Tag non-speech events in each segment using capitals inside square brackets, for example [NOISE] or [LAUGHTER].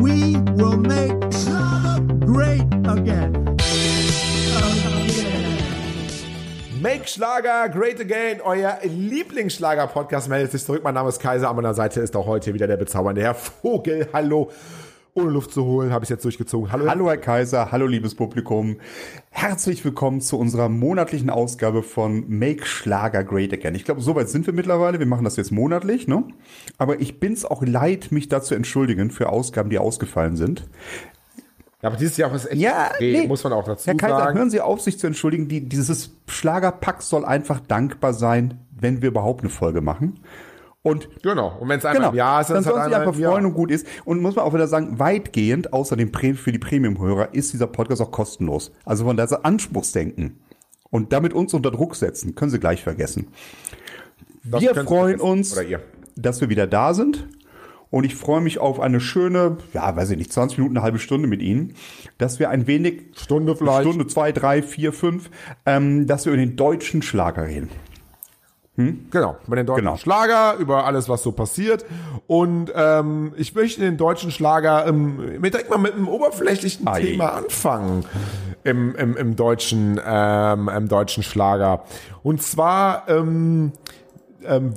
We will make Schlager great again. Make Schlager Great Again, euer Lieblingsschlager-Podcast meldet sich zurück. Mein Name ist Kaiser, an meiner Seite ist auch heute wieder der bezaubernde Herr Vogel. Hallo. Ohne Luft zu holen, habe ich jetzt durchgezogen. Hallo. Hallo Herr Kaiser, hallo liebes Publikum. Herzlich willkommen zu unserer monatlichen Ausgabe von Make Schlager Great Again. Ich glaube, soweit sind wir mittlerweile. Wir machen das jetzt monatlich, ne? Aber ich bin's auch leid, mich dazu entschuldigen für Ausgaben, die ausgefallen sind. Ja, aber dieses Jahr ist echt Ja, nee. muss man auch dazu Herr Kaiser, sagen. hören Sie auf, sich zu entschuldigen. Die, dieses Schlagerpack soll einfach dankbar sein, wenn wir überhaupt eine Folge machen. Und Genau. Und wenn es einmal Genau. im Jahr ist, dann halt sie einmal einfach freuen und gut ist. Und muss man auch wieder sagen, weitgehend, außer dem für die Premium-Hörer, ist dieser Podcast auch kostenlos. Also von daher Anspruchsdenken und damit uns unter Druck setzen, können Sie gleich vergessen. Das wir freuen vergessen. uns, dass wir wieder da sind. Und ich freue mich auf eine schöne, ja, weiß ich nicht, 20 Minuten, eine halbe Stunde mit Ihnen, dass wir ein wenig, Stunde vielleicht. Stunde, zwei, drei, vier, fünf, ähm, dass wir über den deutschen Schlager reden. Genau, über den deutschen Genau. Schlager, über alles, was so passiert. Und ähm, ich möchte den deutschen Schlager ähm, mit, direkt mal mit einem oberflächlichen Ei. Thema anfangen im, im, im, deutschen, ähm, im deutschen Schlager. Und zwar, ähm, ähm,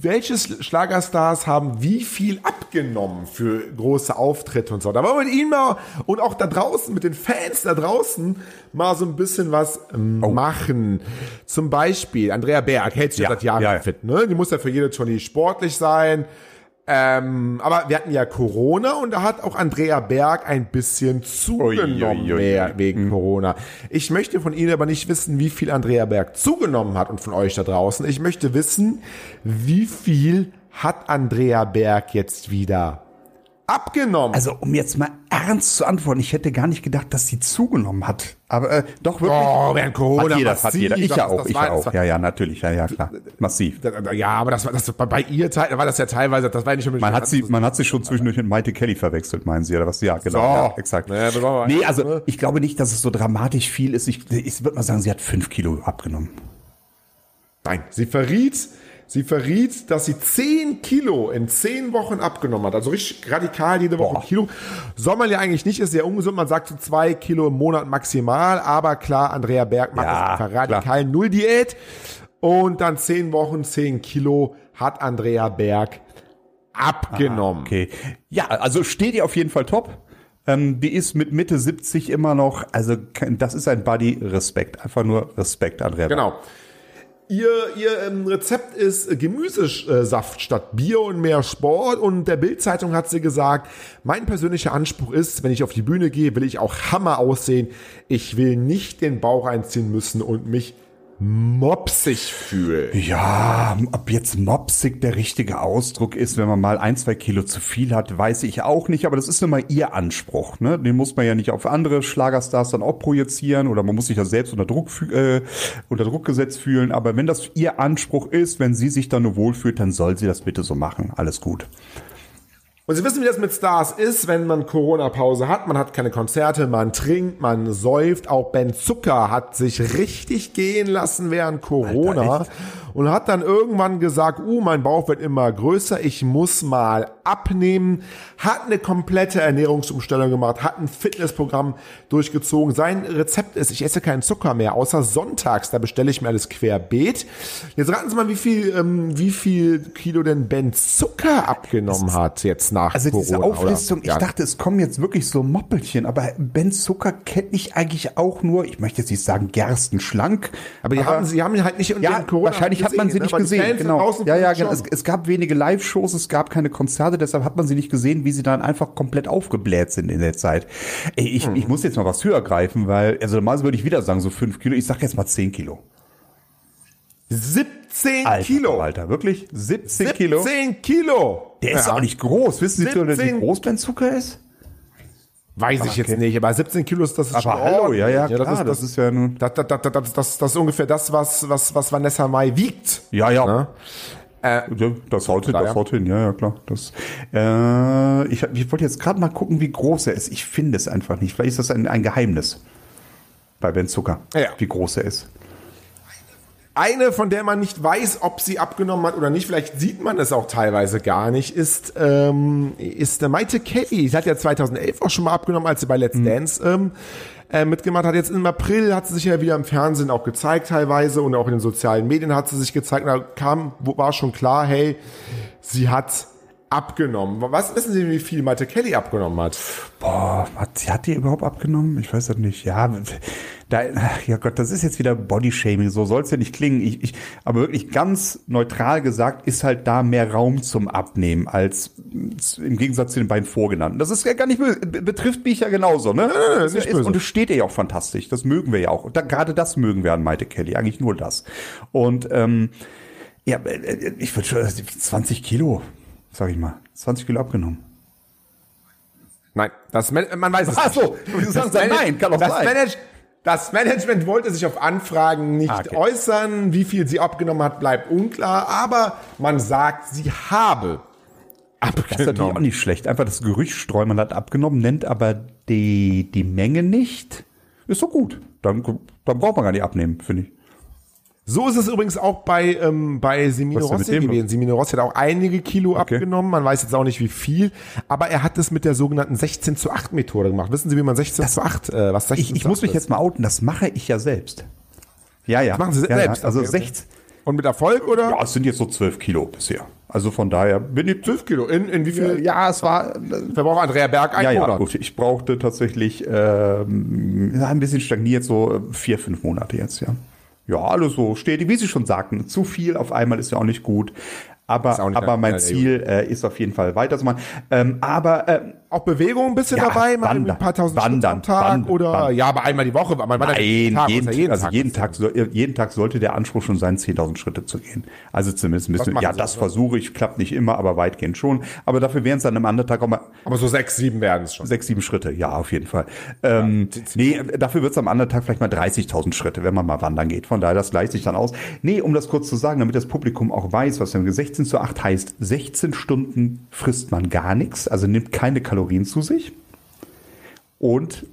welche Schlagerstars haben wie viel abgenommen für große Auftritte und so. Da wollen wir mit Ihnen mal und auch da draußen, mit den Fans da draußen, mal so ein bisschen was ähm, machen. Zum Beispiel, Andrea Berg hält sich ja, seit Jahren ja, ja. fit. Ne? Die muss ja für jede Tournee sportlich sein. Ähm, aber wir hatten ja Corona und da hat auch Andrea Berg ein bisschen zugenommen Ui, ui, ui. mehr wegen Corona. Ich möchte von Ihnen aber nicht wissen, wie viel Andrea Berg zugenommen hat und von euch da draußen. Ich möchte wissen, wie viel hat Andrea Berg jetzt wieder abgenommen? Also, um jetzt mal ernst zu antworten, ich hätte gar nicht gedacht, dass sie zugenommen hat. Aber äh, doch wirklich. Oh, während Corona hat jeder, hat massiv, jeder. Ich ja auch, ich war- auch. war- Ja, ja, natürlich, ja, ja, klar. Massiv. ja, aber das war das war bei ihr teil- war das ja teilweise, das war ja nicht unbedingt Man hat sie, man hat sie schon zwischendurch mit Maite Kelly verwechselt, meinen Sie, oder was? Ja, genau. So. Ja, exakt. Ja, nee, also ich glaube nicht, dass es so dramatisch viel ist. Ich, ich würde mal sagen, sie hat fünf Kilo abgenommen. Nein, sie verriet, sie verriet, dass sie 10 Kilo in 10 Wochen abgenommen hat. Also richtig radikal jede Woche ein Kilo. Soll man ja eigentlich nicht, ist sehr ungesund. Man sagt so 2 Kilo im Monat maximal. Aber klar, Andrea Berg macht Ja, das einfach radikal Null Diät. Und dann 10 Wochen, 10 Kilo hat Andrea Berg abgenommen. Okay. Ja, also steht ihr auf jeden Fall top. Ähm, die ist mit Mitte 70 immer noch, also das ist ein Buddy Respekt. Einfach nur Respekt, Andrea. Genau. Ihr, ihr ähm, Rezept ist äh, Gemüsesaft statt Bier und mehr Sport. Und der Bild-Zeitung hat sie gesagt, mein persönlicher Anspruch ist, wenn ich auf die Bühne gehe, will ich auch Hammer aussehen. Ich will nicht den Bauch einziehen müssen und mich mopsig fühlen. Ja, ob jetzt mopsig der richtige Ausdruck ist, wenn man mal ein, zwei Kilo zu viel hat, weiß ich auch nicht, aber das ist mal ihr Anspruch. Ne? Den muss man ja nicht auf andere Schlagerstars dann auch projizieren oder man muss sich ja selbst unter Druck, äh, unter Druck gesetzt fühlen. Aber wenn das ihr Anspruch ist, wenn sie sich dann nur wohlfühlt, dann soll sie das bitte so machen. Alles gut. Und Sie wissen, wie das mit Stars ist, wenn man Corona-Pause hat. Man hat keine Konzerte, man trinkt, man säuft. Auch Ben Zucker hat sich richtig gehen lassen während Corona Alter, und hat dann irgendwann gesagt, uh, mein Bauch wird immer größer, ich muss mal abnehmen. Hat eine komplette Ernährungsumstellung gemacht, hat ein Fitnessprogramm durchgezogen. Sein Rezept ist, ich esse keinen Zucker mehr, außer sonntags, da bestelle ich mir alles querbeet. Jetzt raten Sie mal, wie viel, ähm, wie viel Kilo denn Ben Zucker abgenommen hat jetzt nach Also diese Corona, Auflistung, oder? ich Ja. dachte, es kommen jetzt wirklich so Moppelchen, aber Ben Zucker kenne ich eigentlich auch nur, ich möchte jetzt nicht sagen gerstenschlank, aber die haben, sie haben halt nicht unter Ja, Corona wahrscheinlich hat man sie ne? nicht gesehen. Genau. Ja, ja, genau. Es, es gab wenige Live-Shows, es gab keine Konzerte, deshalb hat man sie nicht gesehen, wie sie dann einfach komplett aufgebläht sind in der Zeit. Ey, ich, Mhm. ich muss jetzt mal was höher greifen, weil, also normalerweise würde ich wieder sagen, so fünf Kilo. Ich sag jetzt mal zehn Kilo. 17 Alter, Kilo. Alter, wirklich? 17, Kilo? 17 Kilo. Der ist Ja. auch nicht groß. Wissen Sie, wie 17 groß Ben Zucker ist? Weiß ich jetzt nicht, aber 17 Kilo ist das ist Aber schon hallo, ja, ja, das klar, ist, das ist ja nun- Das, das, das, das, das, das ist ungefähr das, was, was, was Vanessa Mai wiegt. Ja, ja. Ne? Ja, Das haut hin, das ja. haut hin, ja, ja, klar. Das, äh, ich, ich wollte jetzt gerade mal gucken, wie groß er ist. Ich finde es einfach nicht. Vielleicht ist das ein, ein Geheimnis bei Ben Zucker, Ja. wie groß er ist. Eine, von der man nicht weiß, ob sie abgenommen hat oder nicht, vielleicht sieht man es auch teilweise gar nicht, ist, ähm, ist der Maite Kelly. Sie hat ja 2011 auch schon mal abgenommen, als sie bei Let's Dance ähm, äh, mitgemacht hat. Jetzt im April hat sie sich ja wieder im Fernsehen auch gezeigt teilweise und auch in den sozialen Medien hat sie sich gezeigt. Und da kam, war schon klar, hey, sie hat abgenommen. Was wissen Sie, wie viel Maite Kelly abgenommen hat? Boah, hat, hat die überhaupt abgenommen? Ich weiß das nicht. Ja, da, ja Gott, das ist jetzt wieder Bodyshaming. So soll es ja nicht klingen. Ich, ich, aber wirklich ganz neutral gesagt, ist halt da mehr Raum zum Abnehmen als im Gegensatz zu den beiden vorgenannten. Das ist ja gar nicht böse. Be- betrifft mich ja genauso, ne? ist nicht böse. und es steht ihr ja auch fantastisch. Das mögen wir ja auch. Und da, gerade das mögen wir an Maite Kelly. Eigentlich nur das. Und ähm, ja, äh, ich würde schon 20 Kilo, sag ich mal, 20 Kilo abgenommen. Nein, das Man weiß es Ach nicht. so, du sagst nein, kann doch das sein. Manage das Management wollte sich auf Anfragen nicht Ah, okay. äußern. Wie viel sie abgenommen hat, bleibt unklar. Aber man sagt, sie habe Das ist natürlich auch abgenommen. nicht schlecht. Einfach das Gerücht streuen, man hat abgenommen, nennt aber die, die Menge nicht. Ist doch gut. Dann, dann braucht man gar nicht abnehmen, finde ich. So ist es übrigens auch bei, ähm, bei Semino Rossi gewesen. Semino Rossi hat auch einige Kilo Okay. abgenommen. Man weiß jetzt auch nicht wie viel. Aber er hat es mit der sogenannten 16 zu 8 Methode gemacht. Wissen Sie, wie man 16 zu 8, äh, was 16 Ich, ich zu muss 8 mich ist? jetzt mal outen, das mache ich ja selbst. Ja, ja. machen Sie ja, selbst? Ja. Also Okay, okay. 16. Und mit Erfolg oder? Ja, es sind jetzt so 12 Kilo bisher. Also von daher bin ich 12 Kilo. In, in wie viel Ja, es war. verbraucht Andrea Berg ein Ja, ja, Monat? gut. Ich brauchte tatsächlich ähm, ja, ein bisschen stagniert, so vier, fünf Monate jetzt, ja. Ja, alles so steht, wie Sie schon sagten, zu viel auf einmal ist ja auch nicht gut. Aber, aber mein ja, Ziel äh, ist auf jeden Fall weiterzumachen. Ähm, aber ähm, Auch Bewegung ein bisschen Ja, dabei, mal wandern, ein paar tausend Schritte wandern, am Tag wandern, oder wandern. ja, aber einmal die Woche, man Nein, Tag, jeden, ja also Tag jeden Tag, soll- jeden Tag sollte der Anspruch schon sein, 10.000 Schritte zu gehen. Also zumindest ein bisschen, machen ja, Sie, das versuche ich, klappt nicht immer, aber weitgehend schon. Aber dafür wären es dann am anderen Tag auch mal Aber so sechs, sieben werden es schon. sechs, sieben Schritte, ja, auf jeden Fall. Ähm, nee, dafür wird es am anderen Tag vielleicht mal 30.000 Schritte, wenn man mal wandern geht. Von daher, das gleicht sich dann aus. Nee, um das kurz zu sagen, damit das Publikum auch weiß, was wir 16 zu 8 heißt, 16 Stunden frisst man gar nichts, also nimmt keine Kalorien zu sich. Und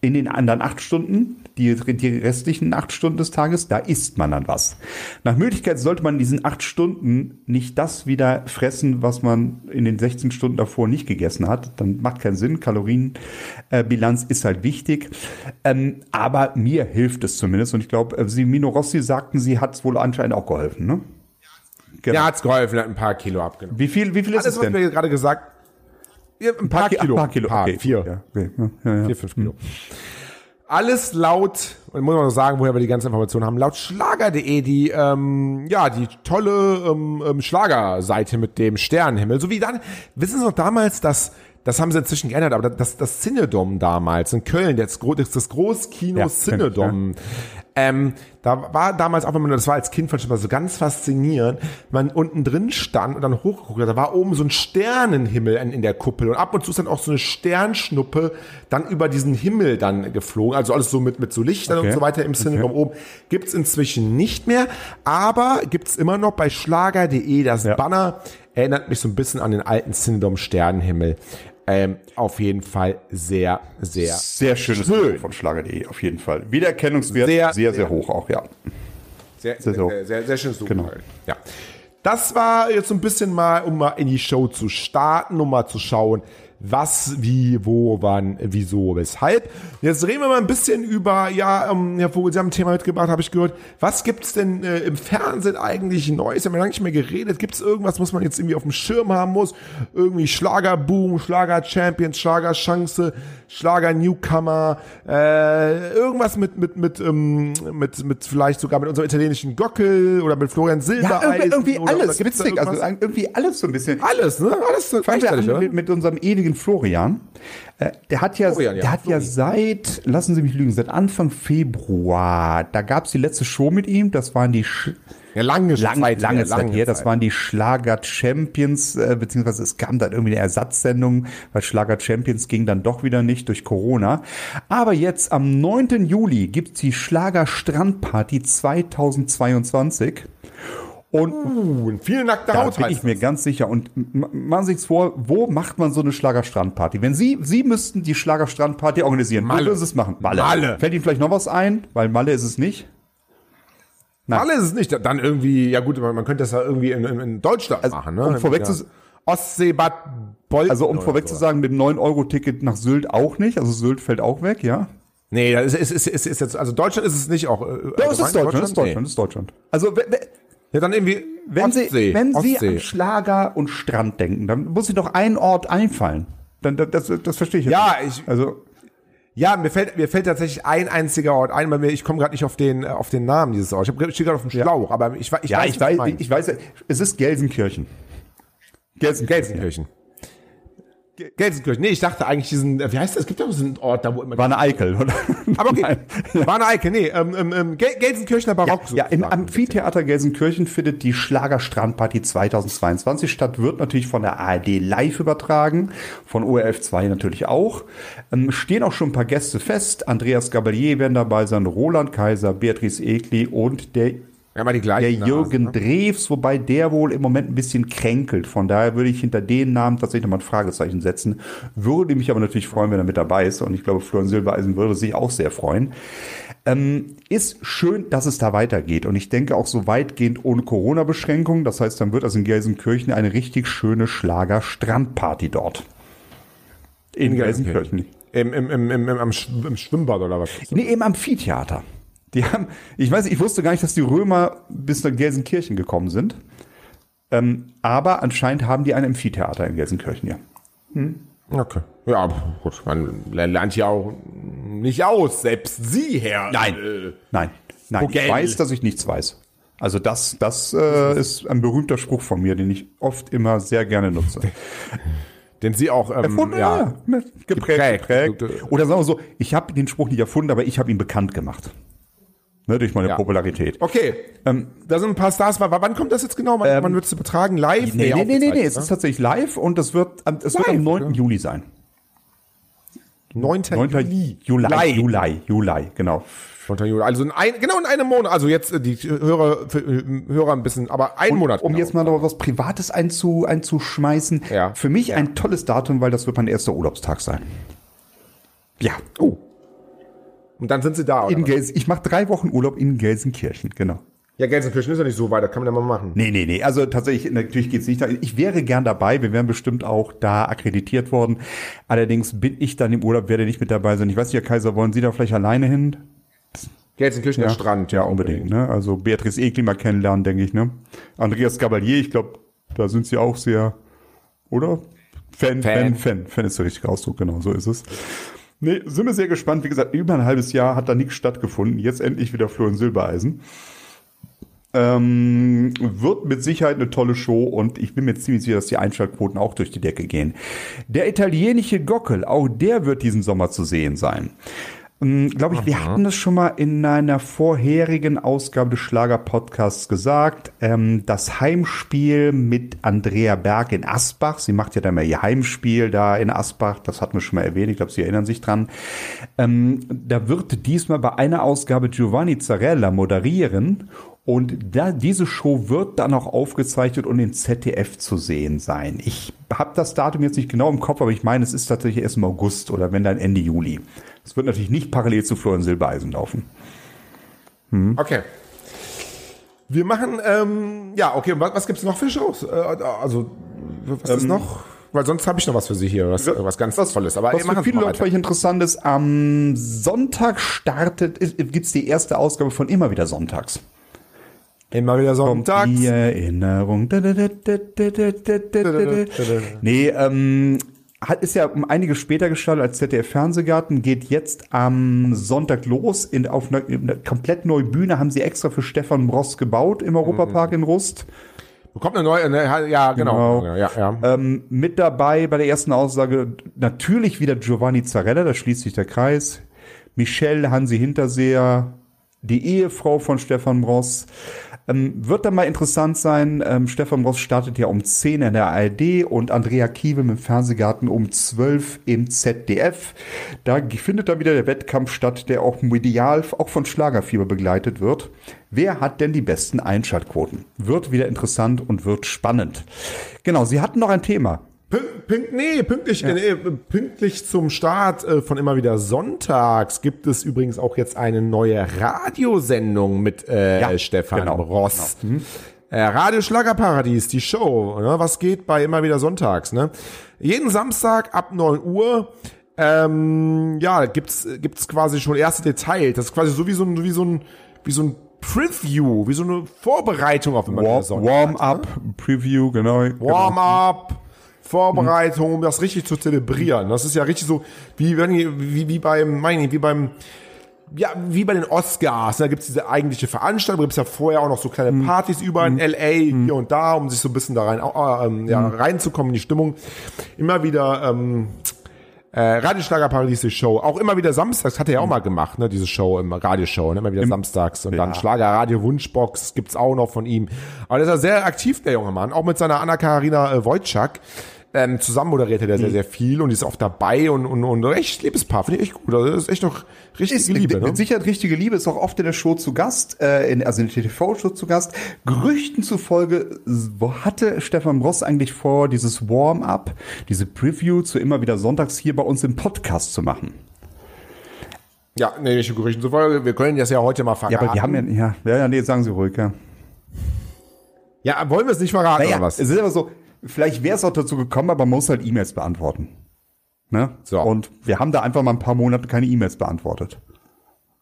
in den anderen acht Stunden, die, die restlichen acht Stunden des Tages, da isst man dann was. Nach Möglichkeit sollte man in diesen acht Stunden nicht das wieder fressen, was man in den 16 Stunden davor nicht gegessen hat. Dann macht keinen Sinn. Kalorienbilanz ist halt wichtig. Ähm, aber mir hilft es zumindest. Und ich glaube, Sie, Mino Rossi sagten, sie hat es wohl anscheinend auch geholfen. Ne? Genau. Ja, hat's geholfen, hat ein paar Kilo abgenommen. Wie viel, wie viel ist Alles, es was denn? wir gerade gesagt ja, ein paar, ach, Kilo. paar Kilo. Paar, okay. vier. Ja, okay. ja, ja. Vier, fünf Kilo. Alles laut, und muss man noch sagen, woher wir die ganze Information haben, laut Schlager.de, die, ähm, ja, die tolle ähm, ähm, Schlagerseite mit dem Sternenhimmel. So wie dann, wissen Sie noch damals, dass, das haben sie inzwischen geändert, aber das, das Cinedom damals in Köln, das, das, das Großkino Ja, Cinedom, ähm, da war damals auch, wenn man das war als Kind ich immer so ganz faszinierend, man unten drin stand und dann hochgeguckt hat, da war oben so ein Sternenhimmel in, in der Kuppel und ab und zu ist dann auch so eine Sternschnuppe dann über diesen Himmel dann geflogen, also alles so mit, mit so Lichtern Okay. und so weiter im Cinedom oben. Gibt's inzwischen nicht mehr, aber gibt's immer noch bei schlager.de das Ja. Banner, erinnert mich so ein bisschen an den alten Cinedom Sternenhimmel. Ähm, auf jeden Fall sehr, sehr Sehr schönes Schön. Logo von Schlager.de, auf jeden Fall. Wiedererkennungswert Sehr, sehr, sehr, sehr hoch auch, ja. Sehr, Sehr, sehr, sehr sehr, schönes Logo. Genau. Ja. Das war jetzt so ein bisschen mal, um mal in die Show zu starten, um mal zu schauen, was, wie, wo, wann, wieso, weshalb. Jetzt reden wir mal ein bisschen über, ja, ähm, Herr Vogel, Sie haben ein Thema mitgebracht, habe ich gehört. Was gibt's denn äh, im Fernsehen eigentlich Neues? Wir haben lange nicht mehr geredet. Gibt's irgendwas, was man jetzt irgendwie auf dem Schirm haben muss? Irgendwie Schlagerboom, Schlager-Champions, Schlager-Chance, Schlager-Newcomer, äh, irgendwas mit, mit, mit, ähm, mit, mit vielleicht sogar mit unserem italienischen Gockel oder mit Florian Ja, Silbereisen. irgendwie, irgendwie oder, alles, oder witzig, also irgendwie alles so ein bisschen. alles, ne? Alles so Fangen wir an mit, mit unserem ewigen Florian. Äh, der hat ja, Florian, ja, der hat ja seit, lassen Sie mich lügen, seit Anfang Februar, da gab es die letzte Show mit ihm, das waren die Sch Ja, lange lang, Zeit. lange Zeit lange her, das Zeit. waren die Schlager Champions, äh, beziehungsweise es kam dann irgendwie eine Ersatzsendung, weil Schlager Champions ging dann doch wieder nicht durch Corona. Aber jetzt am 9. Juli gibt's die Schlager Strandparty 2022. Und Uh, viel nackte da Haut bin heißt ich mir ganz sicher. Und machen Sie sich vor, wo macht man so eine Schlagerstrandparty? Wenn Sie, Sie müssten die Schlagerstrandparty organisieren, Malle. wo würden Sie es machen? Malle. Malle. Fällt Ihnen vielleicht noch was ein? Weil Malle ist es nicht. Malle ist es nicht. Dann irgendwie, ja gut, man, man könnte das ja irgendwie in, in, Deutschland Also, machen, ne? um vorweg ja. zu- Ostsee, Bad Bolten. Also um oder vorweg so. zu sagen, mit dem 9-Euro-Ticket nach Sylt auch nicht. Also Sylt fällt auch weg, ja. Nee, das ist, ist, ist, ist jetzt, also Deutschland ist es nicht auch. Äh, Ja, es ist Deutschland, es ist Deutschland, Nee. ist Deutschland. Also Ja, dann irgendwie wenn Ostsee. Sie, wenn Sie Ostsee. an Schlager und Strand denken, dann muss Ihnen doch ein Ort einfallen. Dann, das, das, verstehe ich jetzt Ja, nicht. ich- Also, Ja, mir fällt, mir fällt tatsächlich ein einziger Ort ein, weil mir, ich komme gerade nicht auf den, äh, auf den Namen dieses Orts. Ich hab- stehe gerade auf dem Schlauch, aber ich, ich ja, weiß, ich weiß, meinst. ich weiß, es ist Gelsenkirchen. Gelsenkirchen. Gelsenkirchen. Nee, ich dachte eigentlich diesen, äh, wie heißt das? Es gibt doch so einen Ort, da wo immer. War eine Eikel, oder? aber okay. [LAUGHS] Nein. War eine Eike, nee, ähm, ähm, ähm, Gel Gelsenkirchener Barock. Ja, im sozusagen. Amphitheater Gelsenkirchen findet die Schlager-Strandparty 2022 statt, wird natürlich von der ARD live übertragen, von ORF 2 natürlich auch. Ähm, stehen auch schon ein paar Gäste fest. Andreas Gabalier werden dabei sein, Roland Kaiser, Beatrice Egli und der Ja, mal die der gleichen. Jürgen Nasen, ne? Drews, wobei der wohl im Moment ein bisschen kränkelt. Von daher würde ich hinter den Namen tatsächlich nochmal ein Fragezeichen setzen. Würde mich aber natürlich freuen, wenn er mit dabei ist. Und ich glaube, Florian Silbereisen würde sich auch sehr freuen. Ähm, ist schön, dass es da weitergeht. Und ich denke auch so weitgehend ohne Corona-Beschränkungen. Das heißt, dann wird das in Gelsenkirchen eine richtig schöne Schlager-Strandparty dort. In, Gelsenkirchen. Im, im, im, im, im, am Sch- im Schwimmbad oder was? Nee, im Amphitheater. Die haben, ich weiß, ich wusste gar nicht, dass die Römer bis nach Gelsenkirchen gekommen sind. Ähm, aber anscheinend haben die ein Amphitheater in Gelsenkirchen, ja. Okay. Ja, gut, man lernt ja auch nicht aus, selbst Sie, Herr. Nein. Äh, Nein, nein, ich Vogel. weiß, dass ich nichts weiß. Also das, das äh, ist ein berühmter Spruch von mir, den ich oft immer sehr gerne nutze. [LAUGHS] den Sie auch, ähm, Erfunden, ja. ja, geprägt, Geprägt. geprägt. Oder sagen wir so, ich habe den Spruch nicht erfunden, aber ich habe ihn bekannt gemacht. Ne, durch meine Ja. Popularität. Okay, ähm, da sind ein paar Stars. W- Wann kommt das jetzt genau? Wann, wann wird es übertragen? Live? Ähm, Nee, nee, nee, nee, nee, es ist tatsächlich live und das wird, es wird am 9. oder? Juli sein. ne? 9. 9. Juli. Juli. Juli. Juli, genau. 9. Juli. Also in ein, genau in einem Monat. Also jetzt äh, die Hörer, für, äh, Hörer ein bisschen, aber ein Monat. Um genau. jetzt mal noch was Privates einzu, einzuschmeißen. Ja. Für mich ein tolles Datum, weil das wird mein erster Urlaubstag sein. Ja. Oh. Und dann sind Sie da, oder? In was? Gels ich mache drei Wochen Urlaub in Gelsenkirchen, genau. Ja, Gelsenkirchen ist ja nicht so weit, das kann man ja mal machen. Nee, nee, nee. Also tatsächlich, natürlich geht's nicht. da. Ich wäre gern dabei. Wir wären bestimmt auch da akkreditiert worden. Allerdings bin ich dann im Urlaub, werde nicht mit dabei sein. Ich weiß nicht, Herr Kaiser, wollen Sie da vielleicht alleine hin? Gelsenkirchen, der Strand. Ja, unbedingt. Ne? Also Beatrice Egli mal kennenlernen, denke ich. Ne? Andreas Gabalier, ich glaube, da sind Sie auch sehr, oder? Fan, Fan, Fan. Fan. Fan ist der richtige Ausdruck, genau, so ist es. Nee, sind wir sehr gespannt. Wie gesagt, über ein halbes Jahr hat da nichts stattgefunden. Jetzt endlich wieder Florian Silbereisen. Ähm, wird mit Sicherheit eine tolle Show und ich bin mir ziemlich sicher, dass die Einschaltquoten auch durch die Decke gehen. Der italienische Gockel, auch der wird diesen Sommer zu sehen sein. Glaube ich, wir hatten das schon mal in einer vorherigen Ausgabe des Schlager-Podcasts gesagt. Ähm, das Heimspiel mit Andrea Berg in Asbach. Sie macht ja dann mal ihr Heimspiel da in Asbach. Das hatten wir schon mal erwähnt. Ich glaube, Sie erinnern sich dran. Ähm, da wird diesmal bei einer Ausgabe Giovanni Zarella moderieren. Und da, diese Show wird dann auch aufgezeichnet und im ZDF zu sehen sein. Ich habe das Datum jetzt nicht genau im Kopf, aber ich meine, es ist tatsächlich erst im August oder wenn dann Ende Juli. Es wird natürlich nicht parallel zu Florian Silbereisen laufen. Okay. Wir machen, ähm, ja, okay, und was, was gibt's noch für Shows? Äh, also, was ist noch? Weil sonst habe ich noch was für Sie hier, was, was ganz Tolles. Aber Was für viele Leute vielleicht interessant ist, am Sonntag startet, gibt's die erste Ausgabe von Immer wieder Sonntags. Immer wieder sonntags. Die Erinnerung. Nee, ähm, hat, ist ja um einiges später gestartet als ZDF Fernsehgarten, geht jetzt am Sonntag los. In, auf einer, in einer komplett neue Bühne haben sie extra für Stefan Bross gebaut im Europapark in Rust. Bekommt eine neue, eine, ja, genau. Genau. Ja, ja. Ähm, mit dabei bei der ersten Aussage natürlich wieder Giovanni Zarella, da schließt sich der Kreis. Michelle Hansi Hinterseher, die Ehefrau von Stefan Bross. Ähm, wird dann mal interessant sein. Ähm, Stefan Bross startet ja um 10 in der ARD und Andrea Kiewe im Fernsehgarten um 12 im ZDF. Da findet da wieder der Wettkampf statt, der auch medial auch von Schlagerfieber begleitet wird. Wer hat denn die besten Einschaltquoten? Wird wieder interessant und wird spannend. Genau, Sie hatten noch ein Thema. Pünkt, pünkt, nee, pünktlich, äh, nee, pünktlich zum Start äh, von immer wieder Sonntags gibt es übrigens auch jetzt eine neue Radiosendung mit äh, Ja, Stefan genau, Ross. Äh, Radio Schlagerparadies, die Show. Ne? Was geht bei immer wieder Sonntags? Ne? Jeden Samstag ab 9 Uhr. Ähm, ja, gibt's gibt's quasi schon erste Details. Das ist quasi so wie so ein wie so ein wie so ein Preview, wie so eine Vorbereitung auf immer wieder Warm, Sonntags. Warm-up, Preview, genau. genau. Vorbereitung, um das richtig zu zelebrieren. Das ist ja richtig so, wie, wie, wie beim, meine ich, wie beim, ja, wie bei den Oscars. Da gibt's diese eigentliche Veranstaltung, gibt's ja vorher auch noch so kleine Partys überall in L.A., hier und da, um sich so ein bisschen da rein, äh, ähm, ja, reinzukommen in die Stimmung. Immer wieder, ähm, äh, Radioschlagerparadies die Show, auch immer wieder samstags, hat er ja auch mal gemacht, ne, diese Show, im Radioshow, ne, immer wieder samstags und dann Ja. Schlagerradio Wunschbox gibt's auch noch von ihm. Aber der ist ja sehr aktiv, der junge Mann, auch mit seiner Anna-Karina äh, Wojcik. Ähm, zusammen moderiert er der sehr, sehr viel und ist oft dabei und, und, und echt liebes Paar, finde ich echt gut. Also das ist echt noch richtige Ist Liebe, mit, ne? mit Sicherheit richtige Liebe, ist auch oft in der Show zu Gast, äh, in, also in der TV-Show zu Gast. Gerüchten zufolge wo hatte Stefan Ross eigentlich vor, dieses Warm-up, diese Preview zu immer wieder sonntags hier bei uns im Podcast zu machen. Ja, nee, nicht Gerüchten zufolge. Wir können das ja heute mal Ja, verraten. aber wir haben ja, ja, ja, ja, nee, sagen Sie ruhig, ja. ja, wollen wir es nicht verraten Naja, oder was? es ist aber so, vielleicht wäre es auch dazu gekommen, aber man muss halt E-Mails beantworten. Ne? So. Und wir haben da einfach mal ein paar Monate keine E-Mails beantwortet.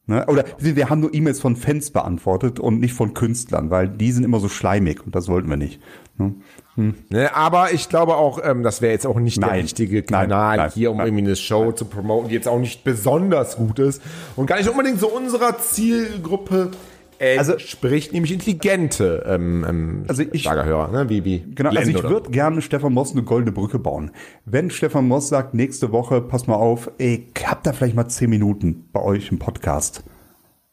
Ne? Oder wir haben nur E-Mails von Fans beantwortet und nicht von Künstlern, weil die sind immer so schleimig und das wollten wir nicht. Ne? Ne, aber ich glaube auch, ähm, das wäre jetzt auch nicht der Nein. richtige Nein, Kanal nein, hier, um nein. irgendwie eine Show zu promoten, die jetzt auch nicht besonders gut ist und gar nicht unbedingt so unserer Zielgruppe äh, Also- spricht, nämlich intelligente ähm, ähm, Also ich- Schlagerhörer, ne? wie, wie Genau, also Glenn ich würde gerne Stefan Moss eine goldene Brücke bauen. Wenn Stefan Moss sagt, nächste Woche, pass mal auf, ey, habt da vielleicht mal zehn Minuten bei euch im Podcast.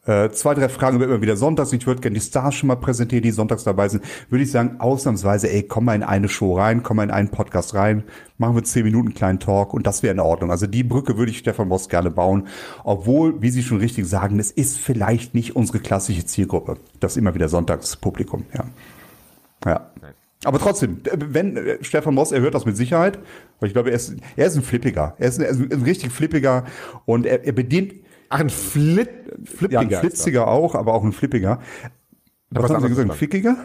Äh, zwei, drei Fragen wird immer wieder sonntags. Ich würde gerne die Stars schon mal präsentieren, die sonntags dabei sind. Würde ich sagen, ausnahmsweise, ey, komm mal in eine Show rein, komm mal in einen Podcast rein, machen wir zehn Minuten einen kleinen Talk und das wäre in Ordnung. Also die Brücke würde ich Stefan Moss gerne bauen. Obwohl, wie Sie schon richtig sagen, es ist vielleicht nicht unsere klassische Zielgruppe. Das immer wieder Sonntagspublikum, ja. Ja. Aber trotzdem, wenn äh, Stefan Moss, er hört das mit Sicherheit, weil ich glaube, er ist, er ist ein Flippiger. Er ist ein, ein richtig Flippiger und er, er bedient, Ach, ein Flit, ja, ein Flippiger. Flitziger auch, aber auch ein Flippiger. Was, was haben Sie gesagt? Fickiger?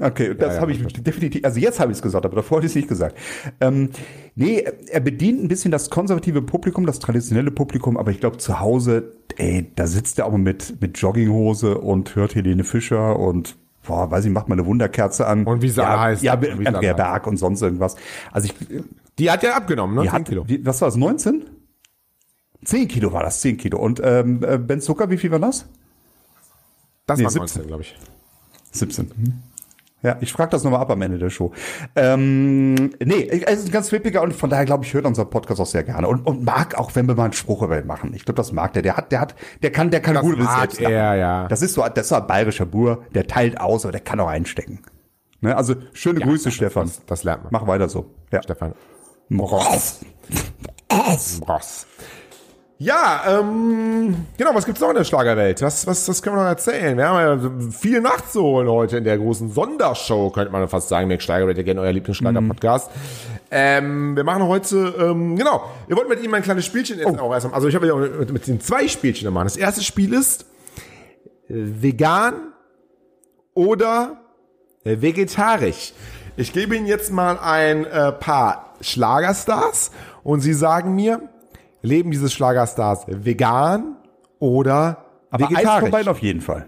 Okay, das ja, habe ich definitiv, also jetzt habe ich es gesagt, aber davor hatte ich es nicht gesagt. Ähm, nee, er bedient ein bisschen das konservative Publikum, das traditionelle Publikum, aber ich glaube zu Hause, ey, da sitzt er auch mit, mit Jogginghose und hört Helene Fischer und boah, weiß ich, macht mal eine Wunderkerze an. Und wie sie ja, heißt. Ja, Andrea Berg und sonst irgendwas. Also ich, Die hat ja abgenommen, ne? die 10 hat, Kilo. Die, was war das, 19? 10 Kilo war das, 10 Kilo. Und ähm, äh, Ben Zucker, wie viel war das? Das nee, war 17. 19, glaube ich. 17. Mhm. Ja, ich frage das nochmal ab am Ende der Show. Ähm, nee, er ist ein ganz flippiger und von daher glaube ich, hört unser Podcast auch sehr gerne und, und mag auch, wenn wir mal einen Spruch über ihn machen. Ich glaube, das mag der. Der hat, der hat, der kann, der kann Das gut selbst er, ja. Das ist so, das ist so ein bayerischer Bur, der teilt aus, aber der kann auch einstecken. Ne? Also schöne Grüße, das- Stefan. das- das lernt man. Mach weiter so. Ja. Stefan Ross. Ross. Ja, ähm, genau, was gibt's noch in der Schlagerwelt? Was, was, was können wir noch erzählen? Wir haben ja viel nachzuholen heute in der großen Sondershow, könnte man fast sagen. Mac Schlagerwelt, gerne euer Lieblingsschlager-Podcast. Ähm, wir machen heute, ähm, genau, wir wollten mit ihm ein kleines Spielchen jetzt auch erst, also ich habe ja mit, mit den zwei Spielchen gemacht. Das erste Spiel ist äh, vegan oder vegetarisch. Ich gebe Ihnen jetzt mal ein äh, paar Schlagerstars und Sie sagen mir, leben diese Schlagerstars vegan oder Aber eins vegetarisch? von beiden auf jeden Fall.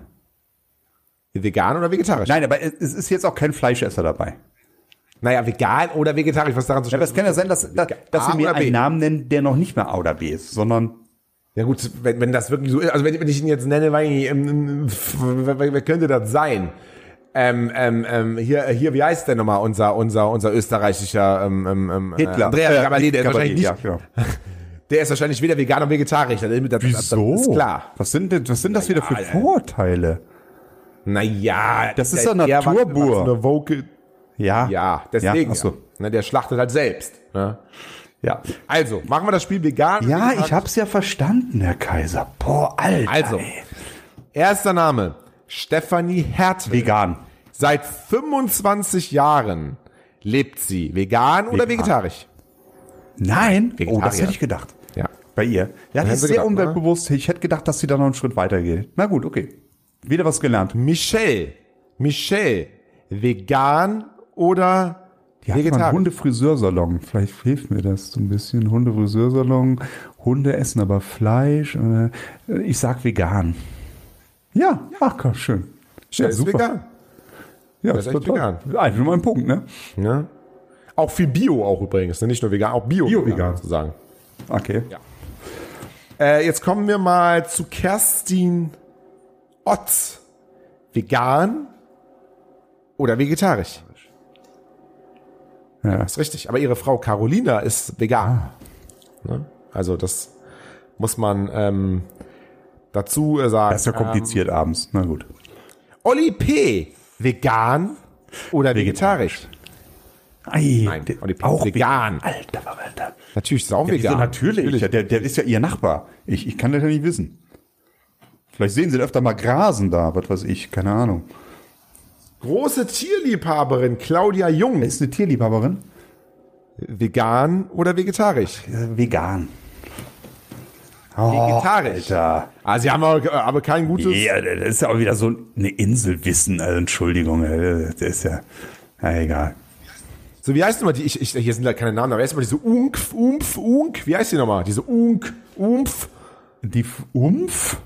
Vegan oder vegetarisch? Nein, aber es ist jetzt auch kein Fleischesser dabei. Naja, vegan oder vegetarisch, was daran zu Ja, aber es kann ja sein, dass, dass, dass Sie mir einen Namen nennen, der noch nicht mehr A oder B ist, sondern Ja gut, wenn, wenn das wirklich so ist, also wenn, wenn ich ihn jetzt nenne, weil ich, ähm, wer, wer könnte das sein? Ähm, ähm, ähm, hier, hier, wie heißt der nochmal, unser, unser, unser österreichischer ähm, ähm, ähm, Hitler. Andreas Äh, Gabalier, der ist wahrscheinlich ja, nicht, genau. [LAUGHS] der ist wahrscheinlich weder vegan noch vegetarisch. Das, das, das, ist klar. Was sind, denn, was sind das wieder für ja, Vorurteile? Naja, Das ist war- Naturbur. eine Vocal, Ja. ja, deswegen. Ja, so. Ja. Ne, der schlachtet halt selbst. Ne? ja. Also, machen wir das Spiel vegan. Ja, ich hab's ja verstanden, Herr Kaiser. Boah, Alter. Also, ey. erster Name, Stefanie Hertwig. Vegan. Seit 25 Jahren Lebt sie vegan oder Vegan. vegetarisch? Nein, oh, das Vegetarier. hätte ich gedacht. Ja. Bei ihr. Ja, die hätten ist sehr gedacht, ne? umweltbewusst. Ich hätte gedacht, dass sie da noch einen Schritt weiter geht. Na gut, okay. Wieder was gelernt. Michelle. Michelle. Vegan oder Die hat einen? Hundefriseursalon. Vielleicht hilft mir das so ein bisschen. Hundefriseursalon. Hunde essen aber Fleisch. Äh, Ich sag vegan. Ja, ach komm, schön. Michelle ja, ist vegan. Ja, Das ist echt vegan. Einfach mal ein Punkt, ne? Ja. Auch viel Bio auch übrigens, ne? nicht nur vegan, auch Bio. Bio-vegan. sozusagen. Okay. Äh, jetzt kommen wir mal zu Kerstin Otz. Vegan oder vegetarisch? Ja. Das ist richtig. Aber ihre Frau Carolina ist vegan. Ne? Also das muss man ähm, dazu äh, sagen. Das ist ja kompliziert abends. Na gut. Olli P. Vegan oder vegetarisch? Ei, Nein, der- Olli P. auch vegan. Alter, Alter. Natürlich ist es auch Ja, vegan. natürlich. Ja, der, der ist ja ihr Nachbar. Ich, ich kann das ja nicht wissen. Vielleicht sehen sie öfter mal grasen da, was weiß ich, keine Ahnung. Große Tierliebhaberin Claudia Jung. Ist eine Tierliebhaberin? Vegan oder vegetarisch? Äh, vegan. Oh, Vegetarisch. Alter. Ah, sie haben aber, aber kein gutes. Ja, das ist ja auch wieder so eine Inselwissen. Also, Entschuldigung, äh, das ist ja. Na, egal. So, wie heißt nochmal die? Ich, ich, hier sind da keine Namen, aber erstmal diese Unkf, Umpf, Unk. Wie heißt die nochmal? Diese Unk, Umpf, Die F- Umf?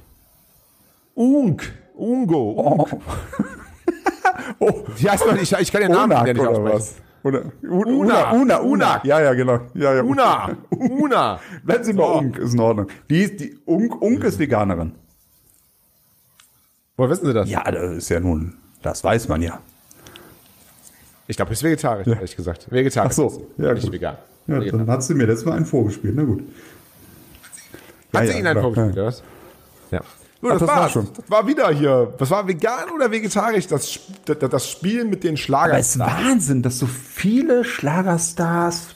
Unk, Ungo. Oh, [LAUGHS] oh. Wie heißt noch? Ich, ich kann den Namen Unak ja nicht aussprechen. was? Oder, Una, Una, Una, Una. Ja, ja, genau. Ja, ja. Una, Una. [LAUGHS] Bleiben Sie mal So. Unk, ist in Ordnung. Die, die Unk, Unk ist Veganerin. Woher wissen Sie das? Ja, das ist ja nun, das weiß man ja. Ich glaube, ist vegetarisch, ehrlich gesagt. Vegetarisch. Ach so, ja, nicht gut. vegan. Ja, dann hat sie mir das mal einen vorgespielt. Na gut. Hat Ja, sie ja, Ihnen einen vorgespielt, oder was? Ja. Gut, Ach, das, das war schon. Das war wieder hier. Was war vegan oder vegetarisch? Das, das, das Spiel mit den Schlagern. Aber es ist Wahnsinn, dass so viele Schlagerstars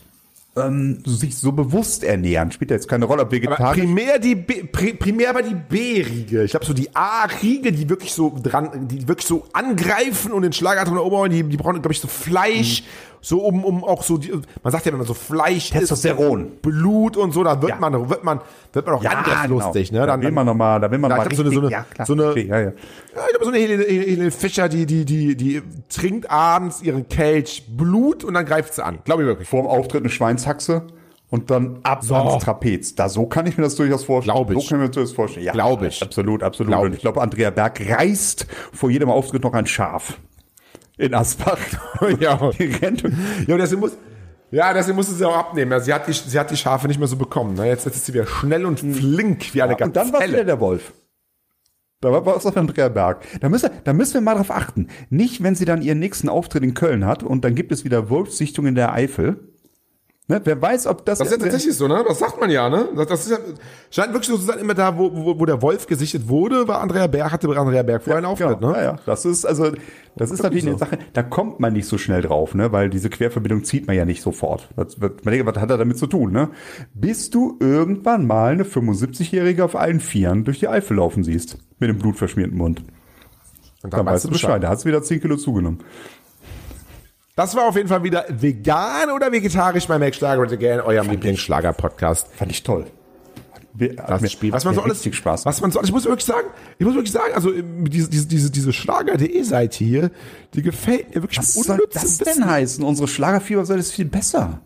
ähm, sich so bewusst ernähren. Spielt ja jetzt keine Rolle, ob Aber vegetarisch. primär die B, pri, primär aber die B-Riege. Ich glaube so die A-Riege, die wirklich so dran, die wirklich so angreifen und den Schlager dran erobern, die, die brauchen, glaube ich, so Fleisch, so um, um auch so, die, man sagt ja, wenn man so Fleisch Testosteron. isst, Blut und so, da wird Ja. man, wird man, wird man auch angriffslustig, genau. ne? Da will man noch mal, da will man Ja, mal ich glaub, so eine- richtig, so eine- ja, klar. so eine- Okay, ja, ja. Ja, ich glaube, so eine Helene, Helene Fischer, die, die, die, die trinkt abends ihren Kelch Blut und dann greift sie an. Glaube ich wirklich. Vor dem Auftritt eine Schweinshaxe und dann ab ans Trapez. Da so kann ich mir das durchaus vorstellen. Glaub ich. So kann ich mir das vorstellen. Ja, Glaub ich. Absolut, absolut. Glaub und ich glaube, Andrea Berg reißt vor jedem Auftritt noch ein Schaf. In Asbach. [LAUGHS] Ja. Die rennt. Ja, deswegen muss, ja, deswegen musste sie auch abnehmen. Ja, sie, hat die, sie hat die Schafe nicht mehr so bekommen. Ne? Jetzt, jetzt ist sie wieder schnell und flink wie eine Und dann war wieder Gazelle. der Wolf. Da war was auf Andrea Berg. Da müssen, da müssen wir mal drauf achten. Nicht, wenn sie dann ihren nächsten Auftritt in Köln hat und dann gibt es wieder Wolfssichtung in der Eifel. Ne? Wer weiß, ob das. Das ist ja tatsächlich so, ne? Das sagt man ja, ne? Das, das ist ja, scheint wirklich so zu sein, immer da, wo, wo, wo der Wolf gesichtet wurde, war Andrea Berg, hatte Andrea Berg vorher einen Auftritt, Genau. ne? Ja, ja. Das ist also, das ist natürlich so. eine Sache, da kommt man nicht so schnell drauf, ne? Weil diese Querverbindung zieht man ja nicht sofort. Das wird, man denkt, was hat er damit zu tun, ne? Bis du irgendwann mal eine 75-Jährige auf allen Vieren durch die Eifel laufen siehst. Mit dem blutverschmierten Mund. Und Dann weißt du Bescheid. Da hat es wieder 10 Kilo zugenommen. Das war auf jeden Fall wieder vegan oder vegetarisch bei Make Schlager Again, eurem Lieblingsschlager-Podcast. Fand ich toll. Hat Das mir- Spiel, was man so alles, Spaß was man so, ich muss wirklich sagen, ich muss wirklich sagen, also ähm, diese, diese, diese, diese Schlager.de Seite hier, die gefällt mir wirklich Was soll das denn heißen? Unsere Schlagerfieber ist viel besser.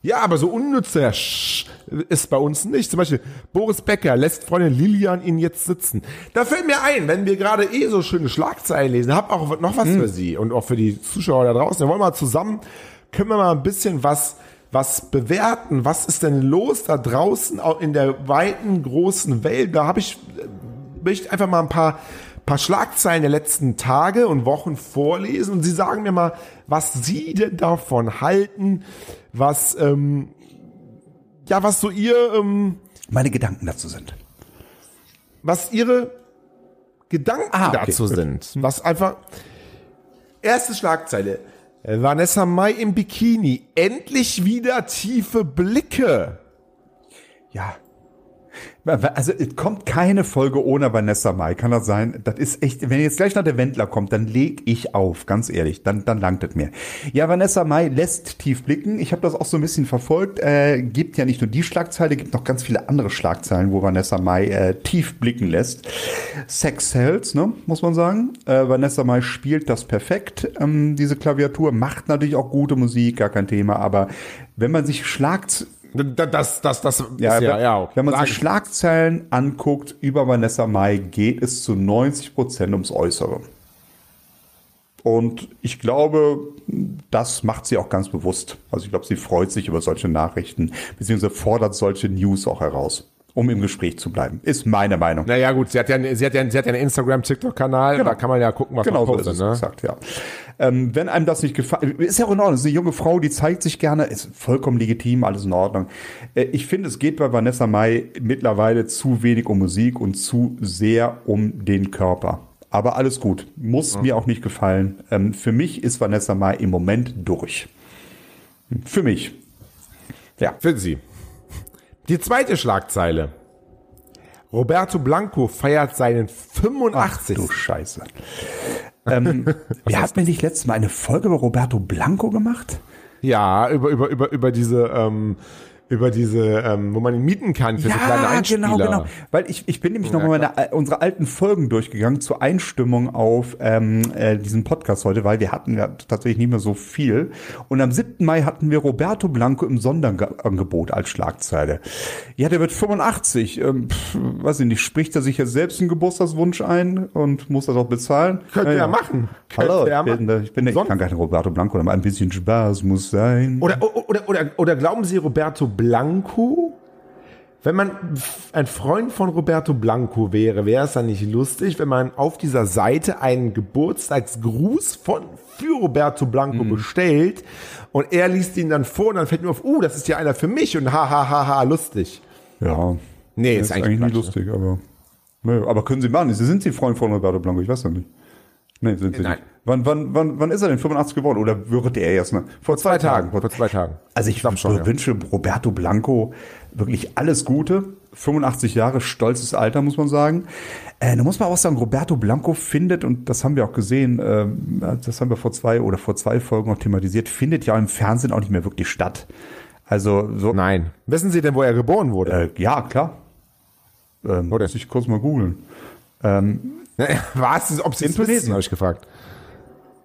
Ja, aber so unnützer Sch ist bei uns nicht. Zum Beispiel Boris Becker lässt Freundin Lilian ihn jetzt sitzen. Da fällt mir ein, wenn wir gerade eh so schöne Schlagzeilen lesen, hab auch noch was Hm. für Sie und auch für die Zuschauer da draußen. Wir wollen mal zusammen, können wir mal ein bisschen was was bewerten. Was ist denn los da draußen auch in der weiten großen Welt? Da habe ich äh, möchte einfach mal ein paar paar Schlagzeilen der letzten Tage und Wochen vorlesen und Sie sagen mir mal, was Sie denn davon halten, was ähm, ja, was so Ihr ähm, Meine Gedanken dazu sind. was Ihre Gedanken Ah, okay, dazu sind. Was einfach erste Schlagzeile. Vanessa Mai im Bikini. Endlich wieder tiefe Blicke. Ja. Also es kommt keine Folge ohne Vanessa Mai, kann das sein? Das ist echt, wenn jetzt gleich noch der Wendler kommt, dann leg ich auf, ganz ehrlich, dann, dann langt es mir. Ja, Vanessa Mai lässt tief blicken. Ich habe das auch so ein bisschen verfolgt. Äh, gibt ja nicht nur die Schlagzeile, gibt noch ganz viele andere Schlagzeilen, wo Vanessa Mai äh, tief blicken lässt. Sex sells, ne, muss man sagen. Äh, Vanessa Mai spielt das perfekt, ähm, diese Klaviatur, macht natürlich auch gute Musik, gar kein Thema, aber wenn man sich Schlagzeilen Das, das, das, ja, ja, wenn, ja. auch. wenn man sich ich. Schlagzeilen anguckt über Vanessa Mai, geht es zu 90 Prozent ums Äußere. Und ich glaube, das macht sie auch ganz bewusst. Also ich glaube, sie freut sich über solche Nachrichten, beziehungsweise fordert solche News auch heraus, um im Gespräch zu bleiben. Ist meine Meinung. Naja, gut, sie hat ja, sie hat ja, sie hat ja einen Instagram-TikTok-Kanal, da kann man ja gucken, was Genau so man ist postet, es ne? exakt, ja. Ähm, wenn einem das nicht gefällt, ist ja auch in Ordnung. Es ist eine junge Frau, die zeigt sich gerne, ist vollkommen legitim, alles in Ordnung. Äh, ich finde, es geht bei Vanessa Mai mittlerweile zu wenig um Musik und zu sehr um den Körper. Aber alles gut. Muss mir auch nicht gefallen. Ähm, für mich ist Vanessa Mai im Moment durch. Für mich. Ja. Für sie. Die zweite Schlagzeile. Roberto Blanco feiert seinen 85. Du Scheiße. ähm, [LAUGHS] wir hatten nicht letztes Mal eine Folge über Roberto Blanco gemacht? Ja, über, über, über, über diese, ähm, über diese, ähm, wo man ihn mieten kann für so kleine Einspieler. genau, genau. Weil ich, ich bin nämlich noch mal meine, äh, unsere alten Folgen durchgegangen zur Einstimmung auf ähm, äh, diesen Podcast heute, weil wir hatten ja tatsächlich nicht mehr so viel. Und am 7. Mai hatten wir Roberto Blanco im Sonderangebot als Schlagzeile. Ja, der wird 85. Ähm, pff, weiß ich nicht, spricht er sich jetzt selbst einen Geburtstagswunsch ein und muss das auch bezahlen? Könnte Ja, er ja. machen. Hallo, ich bin, machen. ich bin, ich Sonst- kann gar nicht Roberto Blanco, aber ein bisschen Spaß muss sein. Oder, oder, oder, oder glauben Sie, Roberto Blanco, wenn man ein Freund von Roberto Blanco wäre, wäre es dann nicht lustig, wenn man auf dieser Seite einen Geburtstagsgruß von, für Roberto Blanco Mhm. bestellt und er liest ihn dann vor und dann fällt mir auf, uh, das ist ja einer für mich und ha, ha, ha, ha, lustig. Ja. Nee, ist eigentlich nicht Quatsch, ne? lustig, aber. Nö, aber können Sie machen. Sie sind Sie Freund von Roberto Blanco, ich weiß ja nicht. Nee, sind Sie Nein. nicht. Wann, wann, wann, wann ist er denn 85 geworden? Oder wird er erst mal? Vor Zwei Tagen, vor zwei Tagen. Also ich glaub schon, ja. wünsche Roberto Blanco wirklich alles Gute. 85 Jahre, stolzes Alter, muss man sagen. Äh, da muss man auch sagen, Roberto Blanco findet, und das haben wir auch gesehen, ähm, das haben wir vor zwei oder vor zwei Folgen auch thematisiert, findet ja im Fernsehen auch nicht mehr wirklich statt. Also so, Nein. Wissen Sie denn, wo er geboren wurde? äh, ja, klar. Ähm, Wo denn? muss ich kurz mal googeln. Ähm, [LAUGHS] Was? Ob In es wissen, Tunesien. habe ich gefragt.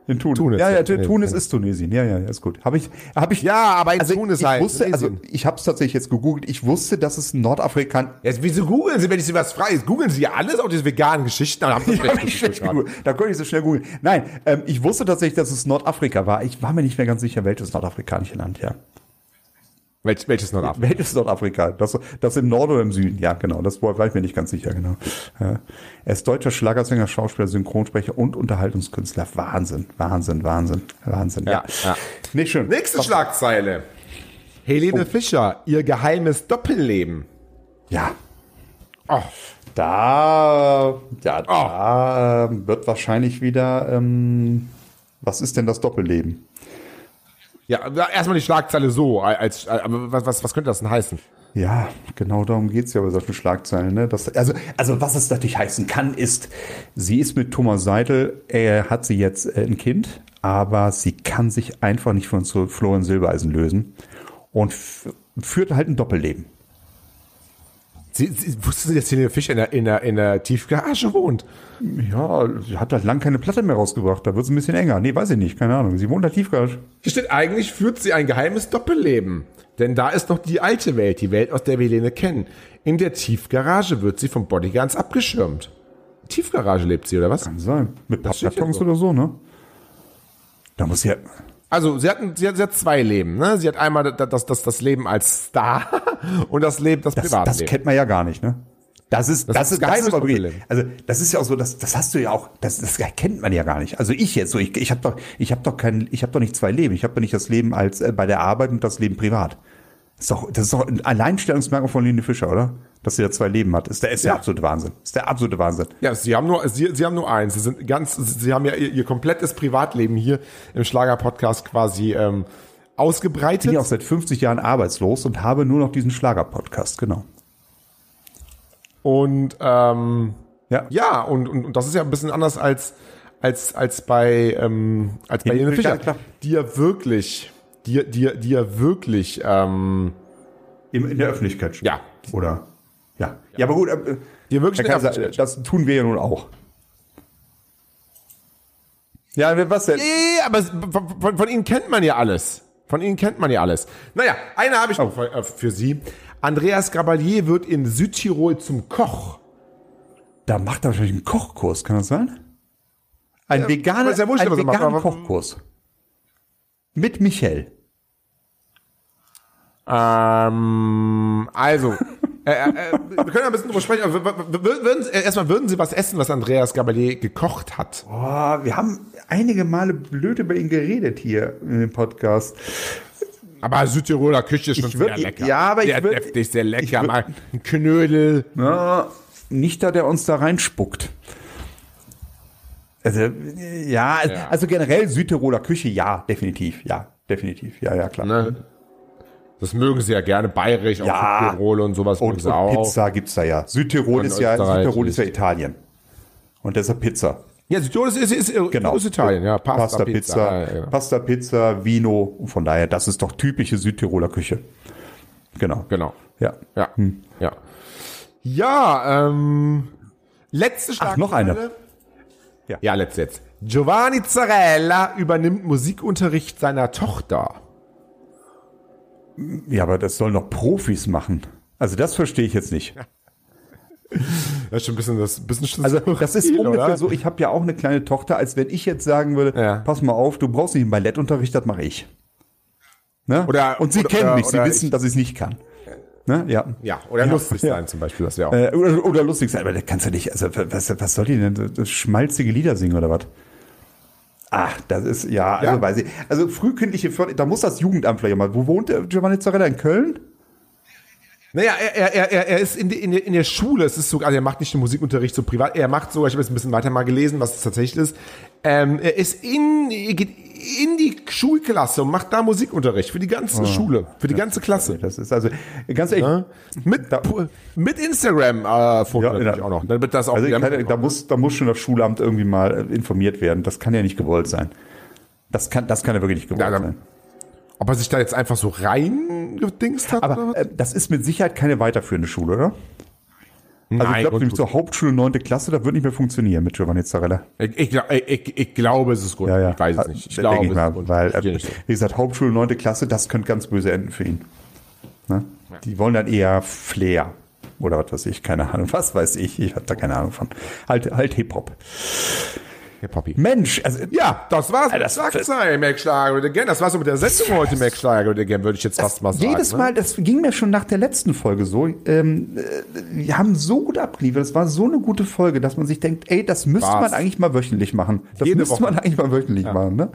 in Tunis. Tunis, ja, ja. Tunis, ist Tunesien. Ja, ja, ja, ist gut. Habe ich, habe ich. Ja, aber in also Tunis ich halt. wusste, also ich habe es tatsächlich jetzt gegoogelt. Ich wusste, dass es ein Nordafrikan. Jetzt, wieso googeln Sie, wenn ich Sie was frage? Jetzt googeln Sie ja alles, auch diese veganen Geschichten. Dann haben Sie [LAUGHS] Ja, hab ich schlecht gegoogelt. da konnte ich so schnell googeln. Nein, ähm, ich wusste tatsächlich, dass es Nordafrika war. Ich war mir nicht mehr ganz sicher, welches nordafrikanische Land, ja. Welch, welches Nordafrika? [LAUGHS] Welches Nordafrika? Das, das im Norden oder im Süden? Ja, genau. Das war ich mir nicht ganz sicher, genau. Ja. Er ist deutscher Schlagersänger, Schauspieler, Synchronsprecher und Unterhaltungskünstler. Wahnsinn, Wahnsinn, Wahnsinn, Wahnsinn. Ja, ja. Nicht schön. Nächste Schlagzeile. Helene Fischer, ihr geheimes Doppelleben. Ja. Oh, Da, ja, da wird wahrscheinlich wieder, ähm, was ist denn das Doppelleben? Ja, erstmal die Schlagzeile so. Als, aber was, was, könnte das denn heißen? Ja, genau darum geht's ja bei solchen Schlagzeilen. Ne? Das, also, also was es natürlich heißen kann, ist, sie ist mit Thomas Seidel, er hat sie jetzt äh, ein Kind, aber sie kann sich einfach nicht von Florian Silbereisen lösen und führt halt ein Doppelleben. Sie, sie, wussten Sie, dass Helene Fischer in der, in der, in der Tiefgarage wohnt? Ja, sie hat halt lang keine Platte mehr rausgebracht, da wird's ein bisschen enger. Nee, weiß ich nicht, keine Ahnung. Sie wohnt halt Tiefgarage. Hier steht, eigentlich führt sie ein geheimes Doppelleben. Denn da ist noch die alte Welt, die Welt, aus der wir Helene kennen. In der Tiefgarage wird sie vom Bodyguards abgeschirmt. Tiefgarage lebt sie, oder was? Kann sein. Mit Pappkartons so. oder so, ne? Da muss ja. Also sie hat, sie hat, sie hat zwei Leben. Ne? Sie hat einmal das, das, das, Leben als Star [LAUGHS] und das Leben, das, Das, Privatleben. das kennt man ja gar nicht, ne? Das ist, das, Das ist ist geheimes das ist wirklich- Doppelleben. Also, das ist ja auch so, das, das hast du ja auch, das, das kennt man ja gar nicht. Also ich jetzt so, ich, ich habe doch, ich habe doch kein, ich habe doch nicht zwei Leben. Ich habe doch nicht das Leben als äh, bei der Arbeit und das Leben privat. Das ist doch, das ist doch ein Alleinstellungsmerkmal von Lene Fischer, oder? Dass sie da zwei Leben hat. Ist der, ist der Ja. absolute Wahnsinn. Ist der absolute Wahnsinn. Ja, sie haben nur, sie, sie haben nur eins. Sie sind ganz, sie haben ja ihr, ihr komplettes Privatleben hier im Schlager-Podcast quasi ähm, ausgebreitet. Ich bin ja auch seit 50 Jahren arbeitslos und habe nur noch diesen Schlager-Podcast, genau. Und ähm, Ja. ja, und, und, und das ist ja ein bisschen anders als, als, als bei, ähm, als bei Helene Fischer, klar. die ja wirklich, die, die, die ja wirklich, ähm, Im, in der Öffentlichkeit steht. ja, Oder? Ja. Ja, aber gut, äh, die wirklich in Kaiser, das tun wir ja nun auch. Ja, was denn? Nee, aber von, von, von Ihnen kennt man ja alles. Von Ihnen kennt man ja alles. Naja, eine habe ich noch für, äh, für Sie. Andreas Gabalier wird in Südtirol zum Koch. Da macht er wahrscheinlich einen Kochkurs, kann das sein? Ein veganer, ist ja wurscht, ein er veganer Kochkurs. Mit Michael. Ähm, also, [LAUGHS] äh, äh, äh, wir können ja ein bisschen drüber sprechen. Aber würden, Sie- äh, erstmal würden Sie was essen, was Andreas Gabalier gekocht hat? Oh, wir haben einige Male blöd über ihn geredet hier in dem Podcast. Aber Südtiroler Küche ist schon Ich würd- sehr lecker. ja, aber ich sehr würd- deftig, sehr ich lecker. würd- Mal ein Knödel. Na, nicht da, der uns da reinspuckt. Also, äh, ja, Ja. also generell Südtiroler Küche, ja, definitiv, ja, definitiv, ja, ja, klar. Ne? Das mögen Sie ja gerne. Bayerisch, auch Ja. Südtirol und sowas Und, und auch. Pizza gibt's da ja. Südtirol Und ist ja, Österreich Südtirol ist ja Italien. Und deshalb Pizza. Ja, Südtirol ist, ist, ist, Genau. ist Italien. Ja, Pasta, Pasta, Pizza. Pizza, Ja. Pasta, Pizza, Vino. Und von daher, das ist doch typische Südtiroler Küche. Genau. Genau. Ja. Ja, ja. Ja, ähm, letzte Schlagzeile. noch eine. Ja. Ja. ja, letzte jetzt. Giovanni Zarella übernimmt Musikunterricht seiner Tochter. Ja, aber das sollen doch Profis machen. Also das verstehe ich jetzt nicht. Das ist schon ein bisschen das bisschen Also das ist [LAUGHS] ungefähr oder? so, ich habe ja auch eine kleine Tochter, als wenn ich jetzt sagen würde, Ja. pass mal auf, du brauchst nicht einen Ballettunterricht, das mache ich. Ne? Oder- Und sie oder- kennen mich, sie wissen, ich- dass ich es nicht kann. Ne? Ja. Ja, oder Ja. lustig Ja. sein zum Beispiel, das wäre auch. Äh, oder, oder lustig sein, aber das kannst du nicht. Also was, was soll die denn? Das schmalzige Lieder singen oder was? Ach, das ist, ja, also Ja. weiß ich. Also frühkindliche Förderung, da muss das Jugendamt vielleicht mal. Wo wohnt der Giovanni Zarella? In Köln? Naja, er, er, er, er ist in, in, der, in der Schule, es ist so, also er macht nicht den Musikunterricht so privat, er macht sogar, ich habe jetzt ein bisschen weiter mal gelesen, was es tatsächlich ist, ähm, er ist in, er geht in die Schulklasse und macht da Musikunterricht für die ganze Schule, für die ganze Klasse. Das ist also, ganz ehrlich, Ja? Mit, mit Instagram-Foto Ja, natürlich ja. auch noch. Dann wird das auch also kann, da, muss, da muss schon das Schulamt irgendwie mal äh, informiert werden. Das kann ja nicht gewollt sein. Das kann, das kann ja wirklich nicht gewollt dann- sein. Ob er sich da jetzt einfach so reingedingst hat? Aber äh, das ist mit Sicherheit keine weiterführende Schule, oder? Also ich glaube nämlich zur Hauptschule 9. Klasse, das wird nicht mehr funktionieren mit Giovanni Zarella. ich, ich, ich, ich, glaube, es ist gut. Ja, ja. Ich weiß es nicht. Ich glaube, ich es mal, ist gut. weil, äh, wie gesagt, Hauptschule 9. Klasse, das könnte ganz böse enden für ihn. Ne? Die wollen dann eher Flair oder was weiß ich, keine Ahnung, was weiß ich, ich habe da keine Ahnung von. Halt, halt Hip-Hop. Herr Poppy. Mensch, also Ja, das war's mit das- Mac Schlager oder again. Das war's so mit der Sendung heute, Mac Schlager oder again, würde ich jetzt fast mal sagen. jedes ne? Mal, das ging mir schon nach der letzten Folge so, ähm, äh, wir haben so gut abgeliefert, es war so eine gute Folge, dass man sich denkt, ey, das müsste War's. man eigentlich mal wöchentlich machen. Das Jede müsste Woche. man eigentlich mal wöchentlich machen. Ne?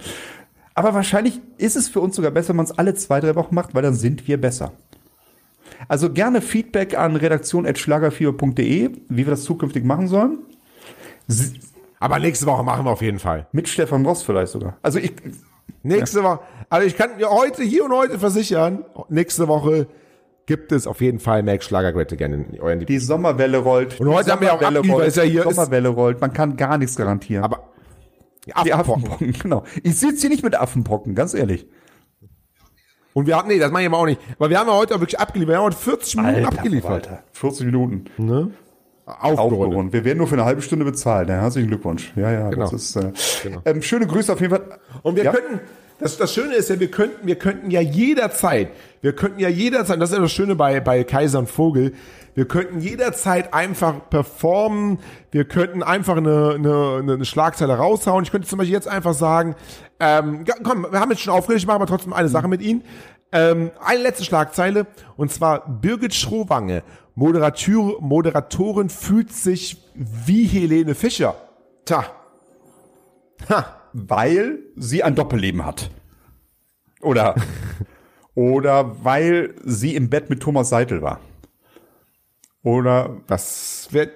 Aber wahrscheinlich ist es für uns sogar besser, wenn man es alle zwei, drei Wochen macht, weil dann sind wir besser. Also gerne Feedback an redaktion.schlagerfieber.de, wie wir das zukünftig machen sollen. Aber nächste Woche machen wir auf jeden Fall. Mit Stefan Ross vielleicht sogar. Also ich, Nächste Woche. Also ich kann dir heute, hier und heute versichern, nächste Woche gibt es auf jeden Fall Mac Schlager Great Again in euren die Sommerwelle rollt. Und heute haben wir auch rollt, ist ja hier- die Sommerwelle rollt. Man kann gar nichts garantieren. Aber die die Affenpocken. Affenpocken, genau. Ich sitze hier nicht mit Affenpocken, ganz ehrlich. Und wir haben, nee, das mache ich aber auch nicht. Aber wir haben ja heute auch wirklich abgeliefert. Wir haben heute 40 Minuten abgeliefert. Alter, 40 Minuten. Aufgerundet. Aufgerundet. Wir werden nur für eine halbe Stunde bezahlt. Ja, herzlichen Glückwunsch. Ja, ja, Genau. das ist. Äh, ähm, schöne Grüße auf jeden Fall. Und wir ja? könnten, das, das Schöne ist ja, wir könnten, wir könnten ja jederzeit, wir könnten ja jederzeit, das ist ja das Schöne bei, bei Kaiser und Vogel, wir könnten jederzeit einfach performen, wir könnten einfach eine, eine, eine Schlagzeile raushauen. Ich könnte zum Beispiel jetzt einfach sagen, ähm, komm, wir haben jetzt schon aufgeregt, ich mache aber trotzdem eine Sache mit Ihnen. Ähm, eine letzte Schlagzeile, und zwar Birgit Schrowange, Moderator, Moderatorin fühlt sich wie Helene Fischer. Tja. Ha. Weil sie ein Doppelleben hat. Oder. [LAUGHS] oder weil sie im Bett mit Thomas Seitel war. Oder. Das wird.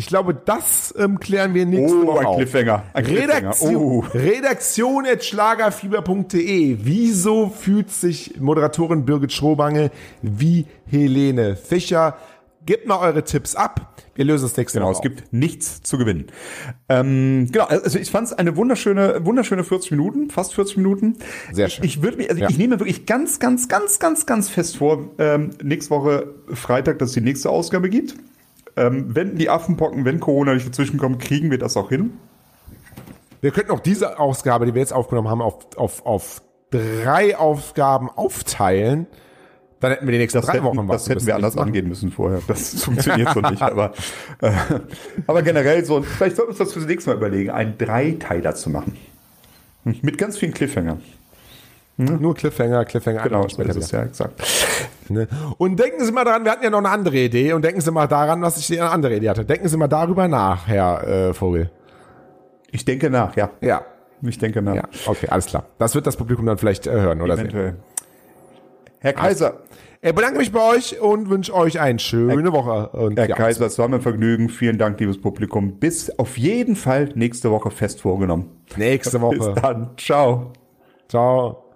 Ich glaube, das ähm, klären wir nächste Oh, Woche. ein. Cliffhanger. Ein Cliffhanger. Redaktion, Oh. Redaktion at schlagerfieber.de. Wieso fühlt sich Moderatorin Birgit Schrobange wie Helene Fischer? gebt mal eure Tipps ab. Wir lösen das nächste Genau, Woche es gibt nichts zu gewinnen. Ähm, genau, also ich fand es eine wunderschöne, wunderschöne 40 Minuten, fast 40 Minuten. Sehr schön. Ich, ich würde mich, also Ja. ich nehme wirklich ganz, ganz, ganz, ganz, ganz fest vor, ähm, nächste Woche Freitag, dass es die nächste Ausgabe gibt. Ähm, wenn die Affenpocken, wenn Corona nicht dazwischen kommt, kriegen wir das auch hin. Wir könnten auch diese Ausgabe, die wir jetzt aufgenommen haben, auf, auf, auf drei Aufgaben aufteilen. Dann hätten wir die nächsten drei hätten, Wochen was. das hätten wir anders angehen müssen vorher. Das [LAUGHS] funktioniert so nicht. Aber, äh, aber generell so, vielleicht sollten wir uns das fürs nächste Mal überlegen, einen Dreiteiler zu machen. Mit ganz vielen Cliffhangern. Nur Cliffhanger, Cliffhanger. Genau, so ist es ja exakt. Ne? Und denken Sie mal daran, wir hatten ja noch eine andere Idee und denken Sie mal daran, was ich eine andere Idee hatte. Denken Sie mal darüber nach, Herr äh, Vogel. Ich denke nach, ja. Ja. Ich denke nach. Ja, okay, alles klar. Das wird das Publikum dann vielleicht äh, hören oder sehen. Eventuell. Herr Kaiser, Ich bedanke mich bei euch und wünsche euch eine schöne Woche. Und Herr ja, Kaiser, es war mir ein Vergnügen. Vielen Dank, liebes Publikum. Bis auf jeden Fall nächste Woche fest vorgenommen. nächste [LAUGHS] Bis Woche. dann. Ciao. Ciao.